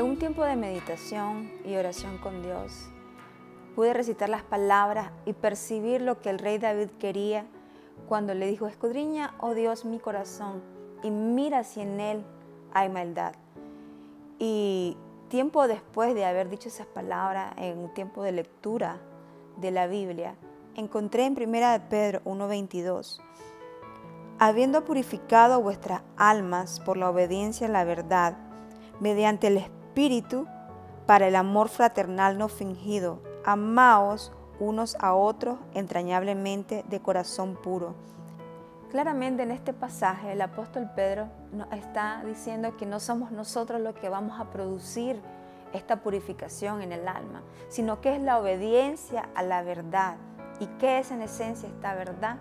En un tiempo de meditación y oración con Dios, pude recitar las palabras y percibir lo que el rey David quería cuando le dijo, escudriña, oh Dios, mi corazón y mira si en él hay maldad. Y tiempo después de haber dicho esas palabras, en un tiempo de lectura de la Biblia, encontré en 1 de Pedro 1.22, habiendo purificado vuestras almas por la obediencia a la verdad, mediante el Espíritu, para el amor fraternal no fingido, amaos unos a otros entrañablemente de corazón puro. Claramente en este pasaje el apóstol Pedro está diciendo que no somos nosotros los que vamos a producir esta purificación en el alma, sino que es la obediencia a la verdad. ¿Y qué es en esencia esta verdad?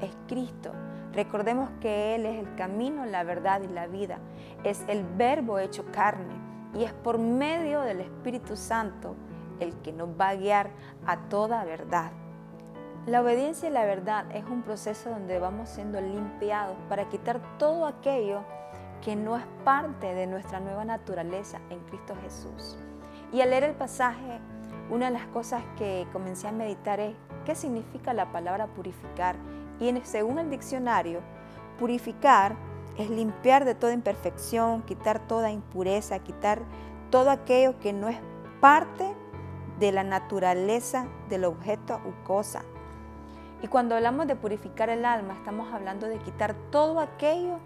Es Cristo. Recordemos que Él es el camino, la verdad y la vida. Es el verbo hecho carne y es por medio del Espíritu Santo el que nos va a guiar a toda verdad. La obediencia y la verdad es un proceso donde vamos siendo limpiados para quitar todo aquello que no es parte de nuestra nueva naturaleza en Cristo Jesús. Y al leer el pasaje, una de las cosas que comencé a meditar es qué significa la palabra purificar. Y según el diccionario, purificar es limpiar de toda imperfección, quitar toda impureza, quitar todo aquello que no es parte de la naturaleza del objeto u cosa. Y cuando hablamos de purificar el alma, estamos hablando de quitar todo aquello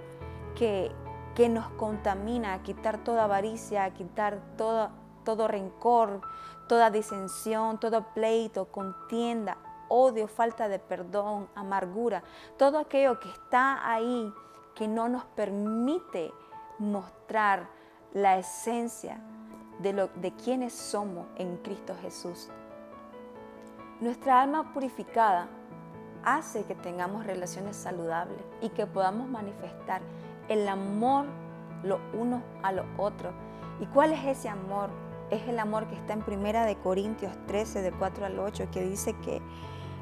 que, que nos contamina, quitar toda avaricia, quitar todo, todo rencor, toda disensión, todo pleito, contienda, odio, falta de perdón, amargura, todo aquello que está ahí que no nos permite mostrar la esencia de, lo, de quienes somos en Cristo Jesús. Nuestra alma purificada hace que tengamos relaciones saludables y que podamos manifestar el amor lo uno a lo otro. ¿Y cuál es ese amor? Es el amor que está en Primera de Corintios 13, de 4 al 8, que dice que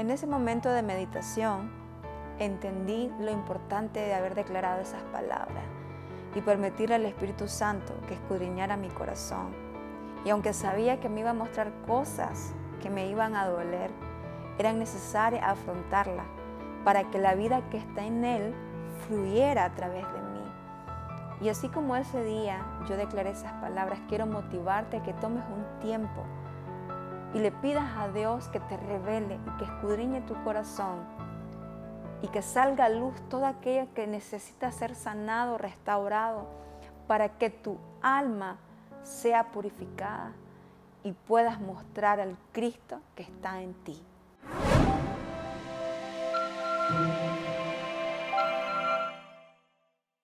En ese momento de meditación entendí lo importante de haber declarado esas palabras y permitir al Espíritu Santo que escudriñara mi corazón. Y aunque sabía que me iba a mostrar cosas que me iban a doler, eran necesarias afrontarlas para que la vida que está en Él fluyera a través de mí. Y así como ese día yo declaré esas palabras, quiero motivarte a que tomes un tiempo y le pidas a Dios que te revele y que escudriñe tu corazón y que salga a luz todo aquello que necesita ser sanado, restaurado, para que tu alma sea purificada y puedas mostrar al Cristo que está en ti.